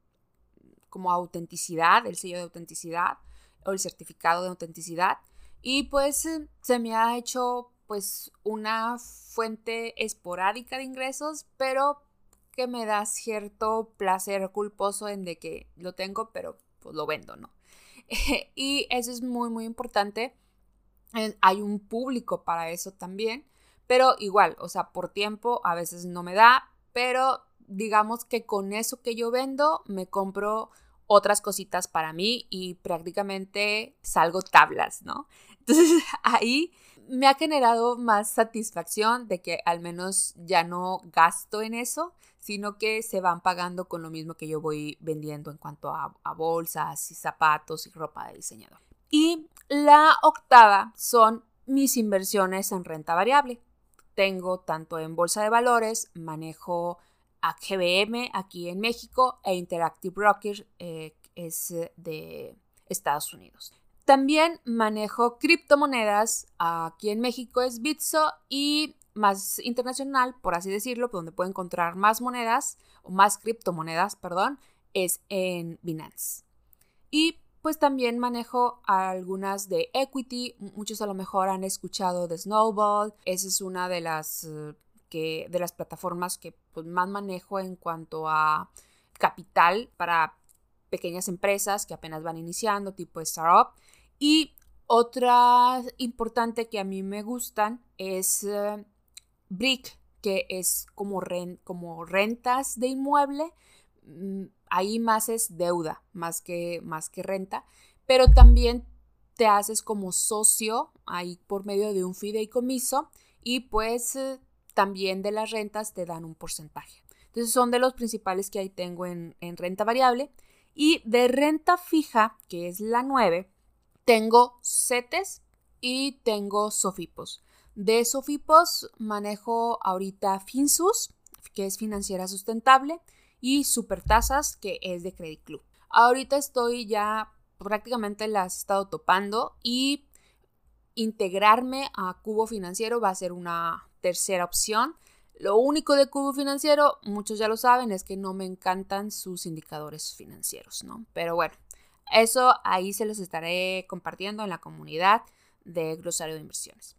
como autenticidad, el sello de autenticidad o el certificado de autenticidad. Y pues eh, se me ha hecho pues una fuente esporádica de ingresos, pero que me da cierto placer culposo en de que lo tengo, pero pues lo vendo, ¿no? y eso es muy, muy importante. Hay un público para eso también, pero igual, o sea, por tiempo a veces no me da, pero digamos que con eso que yo vendo me compro otras cositas para mí y prácticamente salgo tablas, ¿no? Entonces ahí me ha generado más satisfacción de que al menos ya no gasto en eso, sino que se van pagando con lo mismo que yo voy vendiendo en cuanto a, a bolsas y zapatos y ropa de diseñador. Y la octava son mis inversiones en renta variable. Tengo tanto en bolsa de valores, manejo a GBM aquí en México e Interactive Brokers eh, es de Estados Unidos. También manejo criptomonedas, aquí en México es Bitso y más internacional, por así decirlo, donde puedo encontrar más monedas o más criptomonedas, perdón, es en Binance. Y pues también manejo algunas de equity, muchos a lo mejor han escuchado de Snowball, esa es una de las eh, que de las plataformas que pues, más manejo en cuanto a capital para pequeñas empresas que apenas van iniciando, tipo startup. Y otra importante que a mí me gustan es eh, Brick, que es como, como rentas de inmueble. Mm, ahí más es deuda, más que, más que renta. Pero también te haces como socio ahí por medio de un fideicomiso y pues eh, también de las rentas te dan un porcentaje. Entonces son de los principales que ahí tengo en, renta variable. Y de renta fija, que es la 9, tengo CETES y tengo SOFIPOS. De SOFIPOS manejo ahorita FinSUS, que es financiera sustentable, y Supertasas, que es de Credit Club. Ahorita estoy ya prácticamente las he estado topando y integrarme a Cubo Financiero va a ser una tercera opción. Lo único de Cubo Financiero, muchos ya lo saben, es que no me encantan sus indicadores financieros, ¿no? Pero bueno, eso ahí se los estaré compartiendo en la comunidad de Glosario de Inversiones.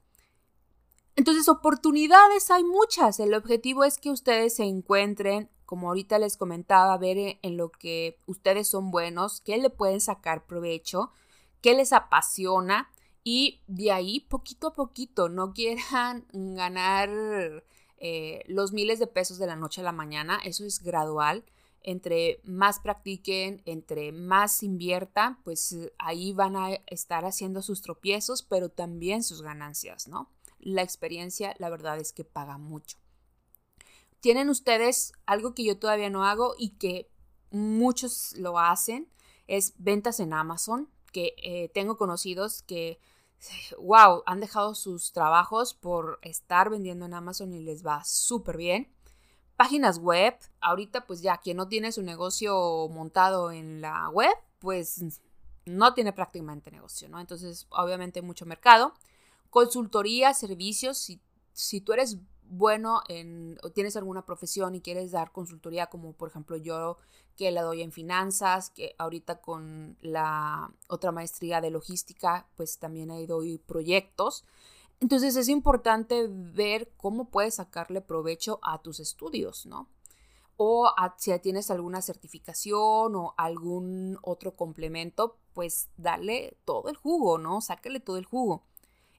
Entonces, oportunidades hay muchas. El objetivo es que ustedes se encuentren, como ahorita les comentaba, ver en lo que ustedes son buenos, qué le pueden sacar provecho, qué les apasiona y de ahí, poquito a poquito, no quieran ganar eh, los miles de pesos de la noche a la mañana, eso es gradual. Entre más practiquen, entre más inviertan, pues ahí van a estar haciendo sus tropiezos, pero también sus ganancias, ¿no? La experiencia, la verdad es que paga mucho. Tienen ustedes algo que yo todavía no hago y que muchos lo hacen, es ventas en Amazon, que eh, tengo conocidos que wow, han dejado sus trabajos por estar vendiendo en Amazon y les va súper bien. Páginas web, ahorita pues ya quien no tiene su negocio montado en la web, pues no tiene prácticamente negocio, ¿no? Entonces, obviamente mucho mercado. Consultoría, servicios, si, si tú eres bueno en, tienes alguna profesión y quieres dar consultoría, como por ejemplo yo que la doy en finanzas, que ahorita con la otra maestría de logística, pues también ahí doy proyectos. Entonces es importante ver cómo puedes sacarle provecho a tus estudios, ¿no? O si tienes alguna certificación o algún otro complemento, pues dale todo el jugo, ¿no? Sácale todo el jugo.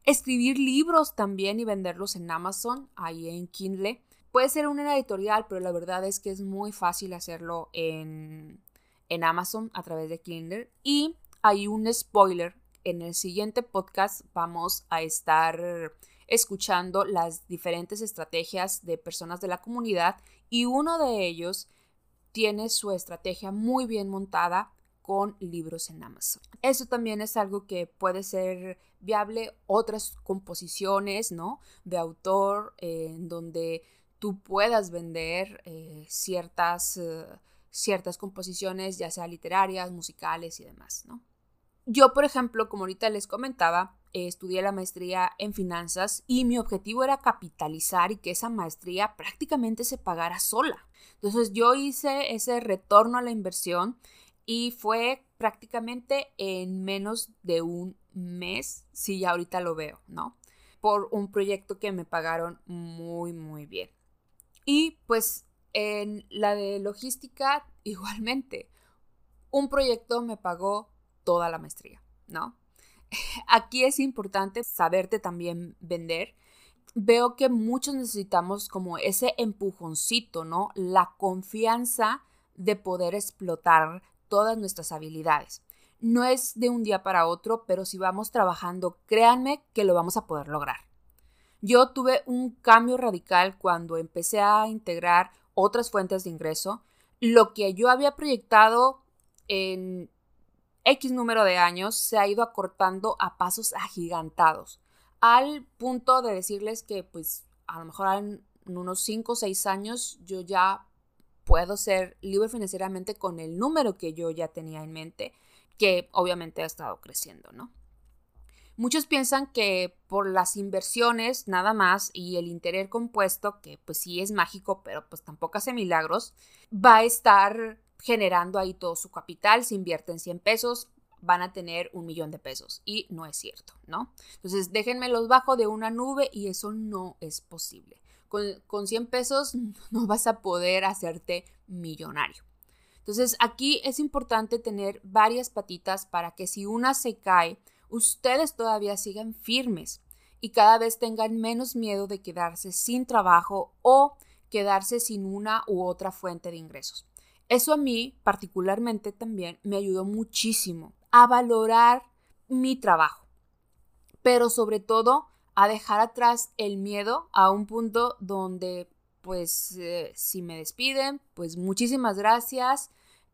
Escribir libros también y venderlos en Amazon, ahí en Kindle. Puede ser una editorial, pero la verdad es que es muy fácil hacerlo en, en Amazon a través de Kindle. Y hay un spoiler en el siguiente podcast vamos a estar escuchando las diferentes estrategias de personas de la comunidad y uno de ellos tiene su estrategia muy bien montada con libros en Amazon. Eso también es algo que puede ser viable. Otras composiciones, ¿no? De autor eh, en donde tú puedas vender eh, ciertas, eh, ciertas composiciones, ya sea literarias, musicales y demás, ¿no? Yo, por ejemplo, como ahorita les comentaba, estudié la maestría en finanzas y mi objetivo era capitalizar y que esa maestría prácticamente se pagara sola. Entonces yo hice ese retorno a la inversión y fue prácticamente en menos de un mes, si ya ahorita lo veo, ¿no? Por un proyecto que me pagaron muy, muy bien. Y pues en la de logística igualmente. Un proyecto me pagó toda la maestría, ¿no? Aquí es importante saberte también vender. Veo que muchos necesitamos como ese empujoncito, ¿no? La confianza de poder explotar todas nuestras habilidades. No es de un día para otro, pero si vamos trabajando, créanme que lo vamos a poder lograr. Yo tuve un cambio radical cuando empecé a integrar otras fuentes de ingreso. Lo que yo había proyectado en X número de años se ha ido acortando a pasos agigantados, al punto de decirles que pues a lo mejor en unos 5 o 6 años yo ya puedo ser libre financieramente con el número que yo ya tenía en mente, que obviamente ha estado creciendo, ¿no? Muchos piensan que por las inversiones nada más y el interés compuesto, que pues sí es mágico, pero pues tampoco hace milagros, va a estar generando ahí todo su capital, si invierten 100 pesos, van a tener un millón de pesos y no es cierto, ¿no? Entonces déjenme los bajo de una nube y eso no es posible. Con, con 100 pesos no vas a poder hacerte millonario. Entonces aquí es importante tener varias patitas para que si una se cae, ustedes todavía sigan firmes y cada vez tengan menos miedo de quedarse sin trabajo o quedarse sin una u otra fuente de ingresos. Eso a mí particularmente también me ayudó muchísimo a valorar mi trabajo, pero sobre todo a dejar atrás el miedo a un punto donde pues eh, si me despiden, pues muchísimas gracias,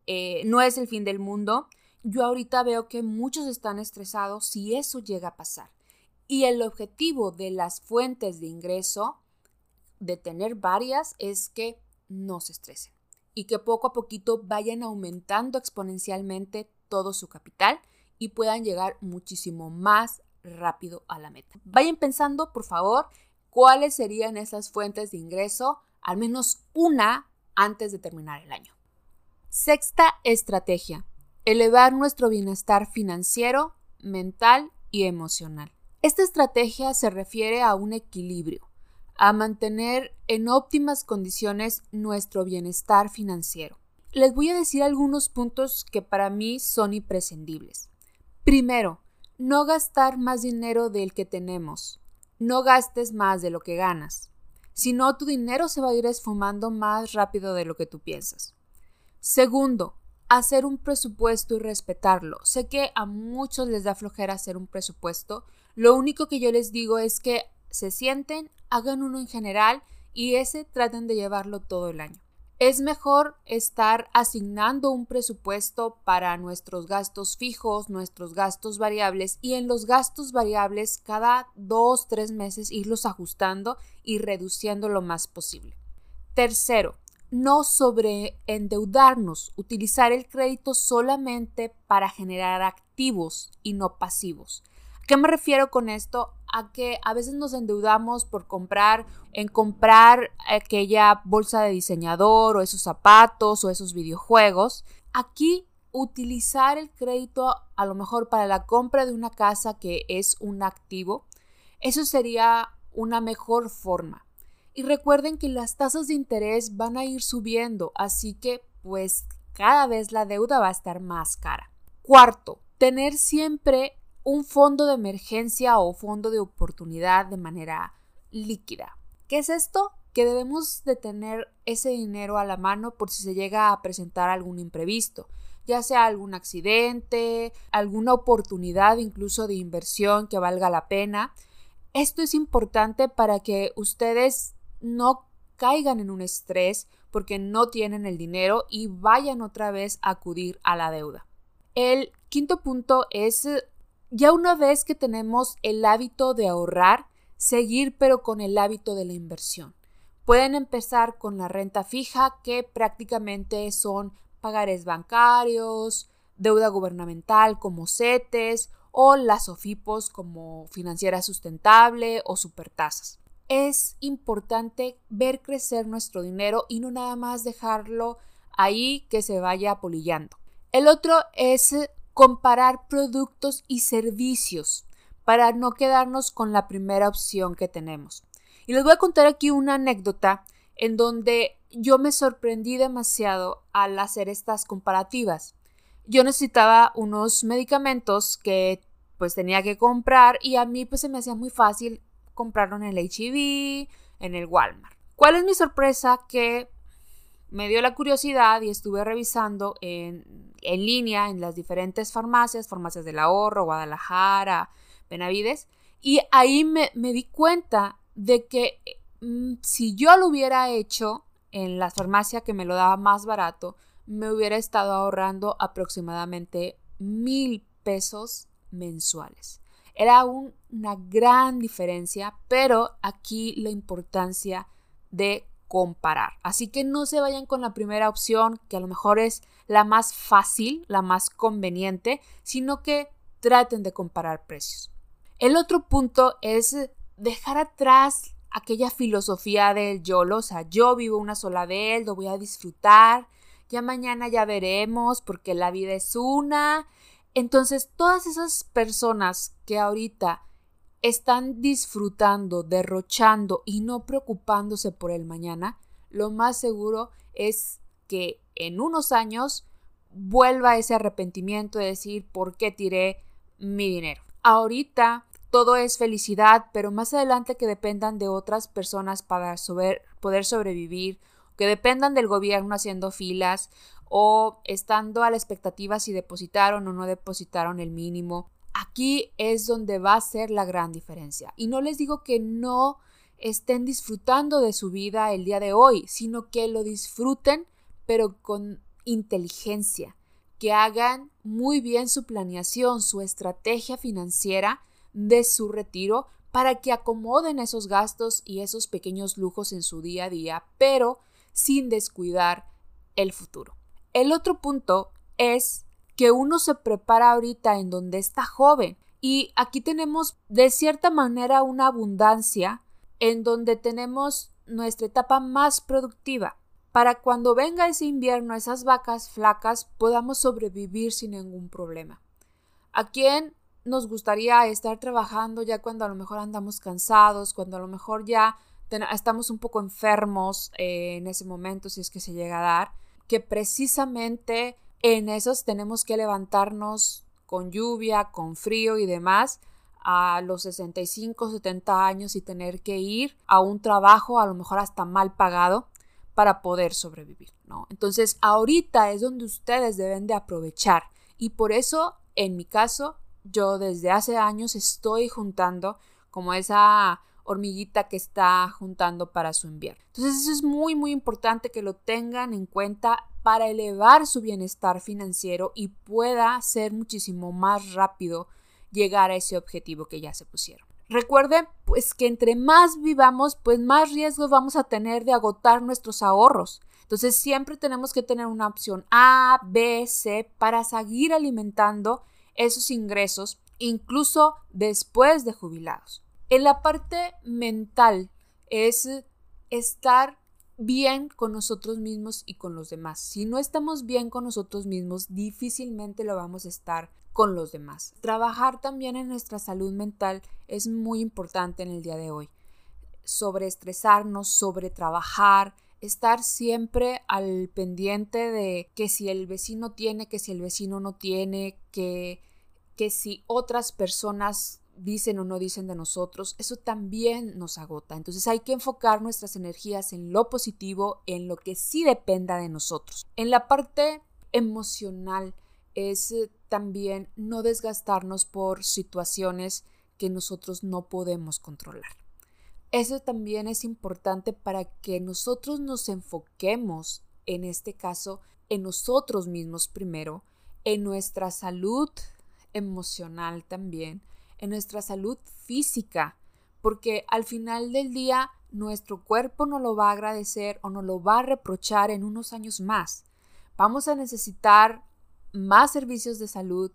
eh, no es el fin del mundo. Yo ahorita veo que muchos están estresados si eso llega a pasar. Y el objetivo de las fuentes de ingreso, de tener varias, es que no se estresen y que poco a poquito vayan aumentando exponencialmente todo su capital y puedan llegar muchísimo más rápido a la meta. Vayan pensando, por favor, cuáles serían esas fuentes de ingreso, al menos una antes de terminar el año. Sexta estrategia, elevar nuestro bienestar financiero, mental y emocional. Esta estrategia se refiere a un equilibrio a mantener en óptimas condiciones nuestro bienestar financiero. Les voy a decir algunos puntos que para mí son imprescindibles. Primero, no gastar más dinero del que tenemos. No gastes más de lo que ganas. Si no, tu dinero se va a ir esfumando más rápido de lo que tú piensas. Segundo, hacer un presupuesto y respetarlo. Sé que a muchos les da flojera hacer un presupuesto. Lo único que yo les digo es que se sienten, hagan uno en general y ese traten de llevarlo todo el año. Es mejor estar asignando un presupuesto para nuestros gastos fijos, nuestros gastos variables y en los gastos variables cada dos, tres meses irlos ajustando y reduciendo lo más posible. Tercero, no sobreendeudarnos, utilizar el crédito solamente para generar activos y no pasivos. ¿Qué me refiero con esto? A que a veces nos endeudamos por comprar, en comprar aquella bolsa de diseñador o esos zapatos o esos videojuegos. Aquí utilizar el crédito a lo mejor para la compra de una casa que es un activo Eso sería una mejor forma. Y recuerden que las tasas de interés van a ir subiendo, así que pues cada vez la deuda va a estar más cara. Cuarto, tener siempre un fondo de emergencia o fondo de oportunidad de manera líquida. ¿Qué es esto? Que debemos de tener ese dinero a la mano por si se llega a presentar algún imprevisto, ya sea algún accidente, alguna oportunidad incluso de inversión que valga la pena. Esto es importante para que ustedes no caigan en un estrés porque no tienen el dinero y vayan otra vez a acudir a la deuda. El quinto punto es ya una vez que tenemos el hábito de ahorrar, seguir pero con el hábito de la inversión. Pueden empezar con la renta fija, que prácticamente son pagares bancarios, deuda gubernamental como CETES o las OFIPOS como financiera sustentable o supertasas. Es importante ver crecer nuestro dinero y no nada más dejarlo ahí que se vaya apolillando. El otro es comparar productos y servicios para no quedarnos con la primera opción que tenemos. Y les voy a contar aquí una anécdota en donde yo me sorprendí demasiado al hacer estas comparativas. Yo necesitaba unos medicamentos que pues tenía que comprar y a mí pues se me hacía muy fácil comprarlo en el HEV, en el Walmart. ¿Cuál es mi sorpresa? Que me dio la curiosidad y estuve revisando en, en línea en las diferentes farmacias, farmacias del ahorro, Guadalajara, Benavides, y ahí me, di cuenta de que mm, si yo lo hubiera hecho en la farmacia que me lo daba más barato, me hubiera estado ahorrando aproximadamente mil pesos mensuales. Era una gran diferencia, pero aquí la importancia de comparar. Así que no se vayan con la primera opción, que a lo mejor es la más fácil, la más conveniente, sino que traten de comparar precios. El otro punto es dejar atrás aquella filosofía del YOLO, o sea, yo vivo una sola vez, lo voy a disfrutar, ya mañana ya veremos porque la vida es una. Entonces, todas esas personas que ahorita están disfrutando, derrochando y no preocupándose por el mañana, lo más seguro es que en unos años vuelva ese arrepentimiento de decir por qué tiré mi dinero. Ahorita todo es felicidad, pero más adelante que dependan de otras personas para poder sobrevivir, que dependan del gobierno haciendo filas o estando a la expectativa si depositaron o no depositaron el mínimo. Aquí es donde va a ser la gran diferencia. Y no les digo que no estén disfrutando de su vida el día de hoy, sino que lo disfruten, pero con inteligencia, que hagan muy bien su planeación, su estrategia financiera de su retiro para que acomoden esos gastos y esos pequeños lujos en su día a día, pero sin descuidar el futuro. El otro punto es que uno se prepara ahorita en donde está joven. Y aquí tenemos de cierta manera una abundancia en donde tenemos nuestra etapa más productiva para cuando venga ese invierno, esas vacas flacas, podamos sobrevivir sin ningún problema. ¿A quién nos gustaría estar trabajando ya cuando a lo mejor andamos cansados, cuando a lo mejor ya estamos un poco enfermos eh, en ese momento, si es que se llega a dar, que precisamente en esos tenemos que levantarnos con lluvia, con frío y demás a los 65, 70 años y tener que ir a un trabajo a lo mejor hasta mal pagado para poder sobrevivir, ¿no? Entonces, ahorita es donde ustedes deben de aprovechar y por eso, en mi caso, yo desde hace años estoy juntando como esa hormiguita que está juntando para su invierno. Entonces eso es muy muy importante que lo tengan en cuenta para elevar su bienestar financiero y pueda ser muchísimo más rápido llegar a ese objetivo que ya se pusieron. Recuerden pues que entre más vivamos, pues más riesgos vamos a tener de agotar nuestros ahorros. Entonces siempre tenemos que tener una opción A, B, C para seguir alimentando esos ingresos incluso después de jubilados. En la parte mental es estar bien con nosotros mismos y con los demás. Si no estamos bien con nosotros mismos, difícilmente lo vamos a estar con los demás. Trabajar también en nuestra salud mental es muy importante en el día de hoy. Sobre estresarnos, sobre trabajar, estar siempre al pendiente de que si el vecino tiene, que si el vecino no tiene, que, que si otras personas dicen o no dicen de nosotros, eso también nos agota. Entonces hay que enfocar nuestras energías en lo positivo, en lo que sí dependa de nosotros. En la parte emocional es eh, también no desgastarnos por situaciones que nosotros no podemos controlar. Eso también es importante para que nosotros nos enfoquemos, en este caso, en nosotros mismos primero, en nuestra salud emocional también, en nuestra salud física, porque al final del día nuestro cuerpo no lo va a agradecer o no lo va a reprochar en unos años más. Vamos a necesitar más servicios de salud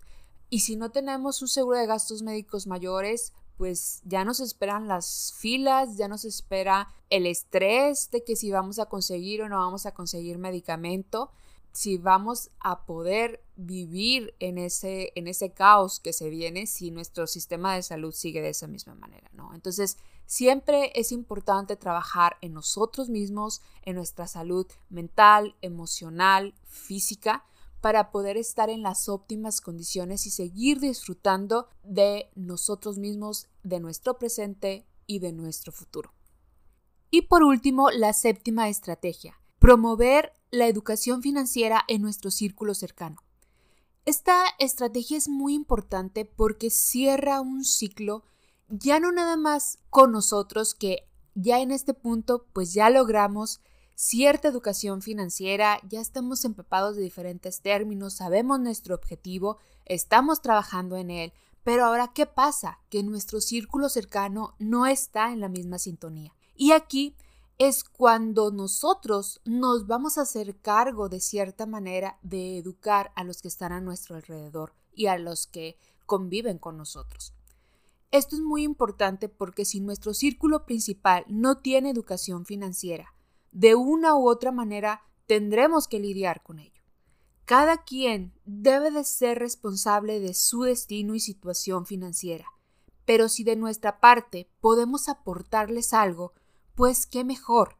y si no tenemos un seguro de gastos médicos mayores, pues ya nos esperan las filas, ya nos espera el estrés de que si vamos a conseguir o no vamos a conseguir medicamento si vamos a poder vivir en ese, en ese caos que se viene si nuestro sistema de salud sigue de esa misma manera, ¿no? Entonces, siempre es importante trabajar en nosotros mismos, en nuestra salud mental, emocional, física, para poder estar en las óptimas condiciones y seguir disfrutando de nosotros mismos, de nuestro presente y de nuestro futuro. Y por último, la séptima estrategia, promover la educación financiera en nuestro círculo cercano. Esta estrategia es muy importante porque cierra un ciclo ya no nada más con nosotros que ya en este punto pues ya logramos cierta educación financiera, ya estamos empapados de diferentes términos, sabemos nuestro objetivo, estamos trabajando en él, pero ahora ¿qué pasa? Que nuestro círculo cercano no está en la misma sintonía. Y aquí es cuando nosotros nos vamos a hacer cargo de cierta manera de educar a los que están a nuestro alrededor y a los que conviven con nosotros. Esto es muy importante porque si nuestro círculo principal no tiene educación financiera, de una u otra manera tendremos que lidiar con ello. Cada quien debe de ser responsable de su destino y situación financiera, pero si de nuestra parte podemos aportarles algo, pues qué mejor.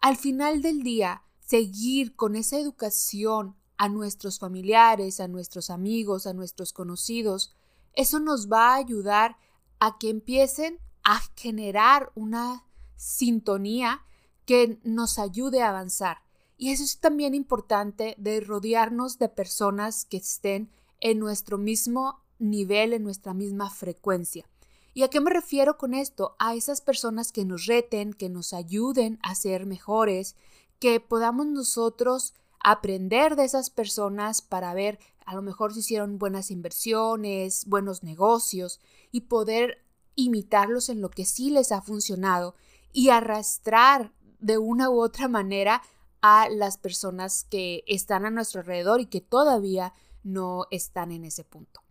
Al final del día, seguir con esa educación a nuestros familiares, a nuestros amigos, a nuestros conocidos, eso nos va a ayudar a que empiecen a generar una sintonía que nos ayude a avanzar. Y eso es también importante de rodearnos de personas que estén en nuestro mismo nivel, en nuestra misma frecuencia. ¿Y a qué me refiero con esto? A esas personas que nos reten, que nos ayuden a ser mejores, que podamos nosotros aprender de esas personas para ver a lo mejor si hicieron buenas inversiones, buenos negocios y poder imitarlos en lo que sí les ha funcionado y arrastrar de una u otra manera a las personas que están a nuestro alrededor y que todavía no están en ese punto.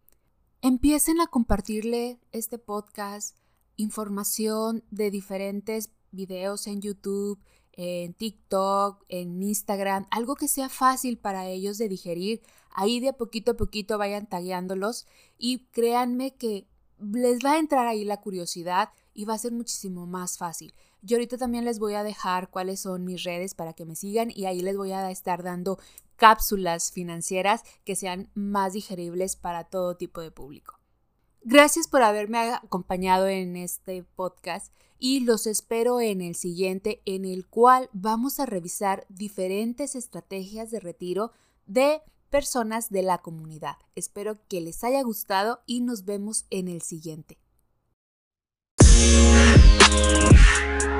Empiecen a compartirle este podcast, información de diferentes videos en YouTube, en TikTok, en Instagram, algo que sea fácil para ellos de digerir. Ahí de poquito a poquito vayan tagueándolos y créanme que les va a entrar ahí la curiosidad y va a ser muchísimo más fácil. Yo ahorita también les voy a dejar cuáles son mis redes para que me sigan y ahí les voy a estar dando cápsulas financieras que sean más digeribles para todo tipo de público. Gracias por haberme acompañado en este podcast y los espero en el siguiente en el cual vamos a revisar diferentes estrategias de retiro de personas de la comunidad. Espero que les haya gustado y nos vemos en el siguiente.